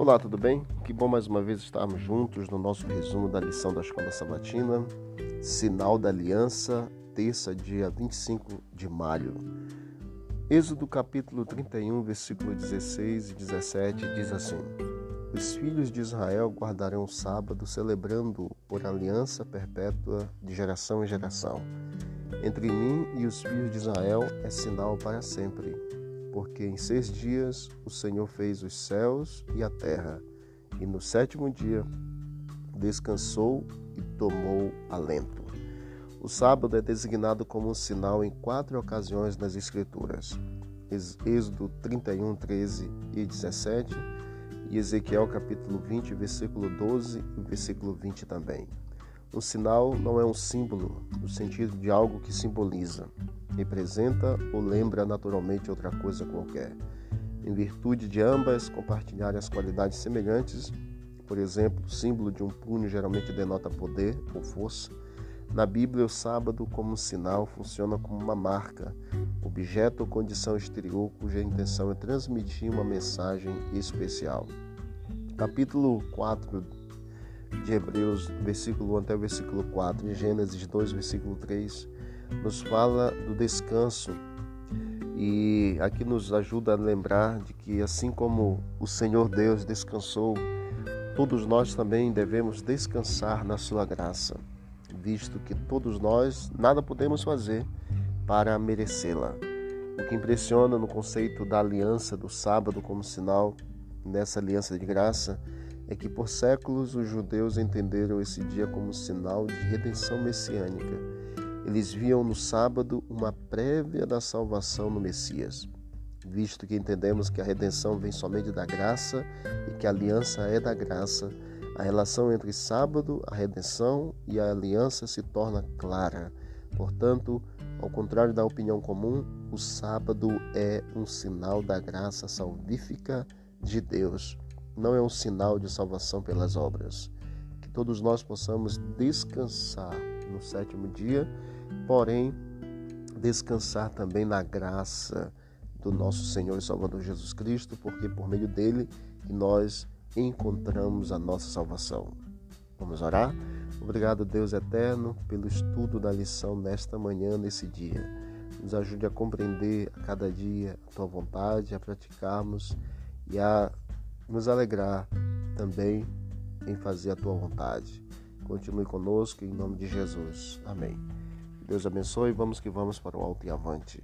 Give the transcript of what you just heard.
Olá, tudo bem? Que bom mais uma vez estarmos juntos no nosso resumo da lição da Escola Sabatina, Sinal da Aliança, terça, dia 25 de maio. Êxodo capítulo 31, versículo 16 e 17 diz assim: Os filhos de Israel guardarão o sábado, celebrando por aliança perpétua de geração em geração. Entre mim e os filhos de Israel é sinal para sempre porque em seis dias o Senhor fez os céus e a terra, e no sétimo dia descansou e tomou alento. O sábado é designado como um sinal em quatro ocasiões nas Escrituras: Êxodo 31, 13 e 17, e Ezequiel capítulo 20, versículo 12 e versículo 20 também. Um sinal não é um símbolo no sentido de algo que simboliza, representa ou lembra naturalmente outra coisa qualquer. Em virtude de ambas compartilharem as qualidades semelhantes, por exemplo, o símbolo de um punho geralmente denota poder ou força. Na Bíblia, o sábado, como sinal, funciona como uma marca, objeto ou condição exterior cuja intenção é transmitir uma mensagem especial. Capítulo 4 de Hebreus, versículo 1 até o versículo 4, e Gênesis 2, versículo 3, nos fala do descanso e aqui nos ajuda a lembrar de que assim como o Senhor Deus descansou, todos nós também devemos descansar na sua graça, visto que todos nós nada podemos fazer para merecê-la. O que impressiona no conceito da aliança do sábado como sinal nessa aliança de graça é que por séculos os judeus entenderam esse dia como sinal de redenção messiânica. Eles viam no sábado uma prévia da salvação no Messias. Visto que entendemos que a redenção vem somente da graça e que a aliança é da graça, a relação entre sábado, a redenção e a aliança se torna clara. Portanto, ao contrário da opinião comum, o sábado é um sinal da graça salvífica de Deus não é um sinal de salvação pelas obras. Que todos nós possamos descansar no sétimo dia, porém, descansar também na graça do nosso Senhor e Salvador Jesus Cristo, porque por meio dele que nós encontramos a nossa salvação. Vamos orar? Obrigado, Deus eterno, pelo estudo da lição nesta manhã, nesse dia. Nos ajude a compreender a cada dia a tua vontade, a praticarmos e a nos alegrar também em fazer a tua vontade. Continue conosco em nome de Jesus. Amém. Deus abençoe. Vamos que vamos para o alto e avante.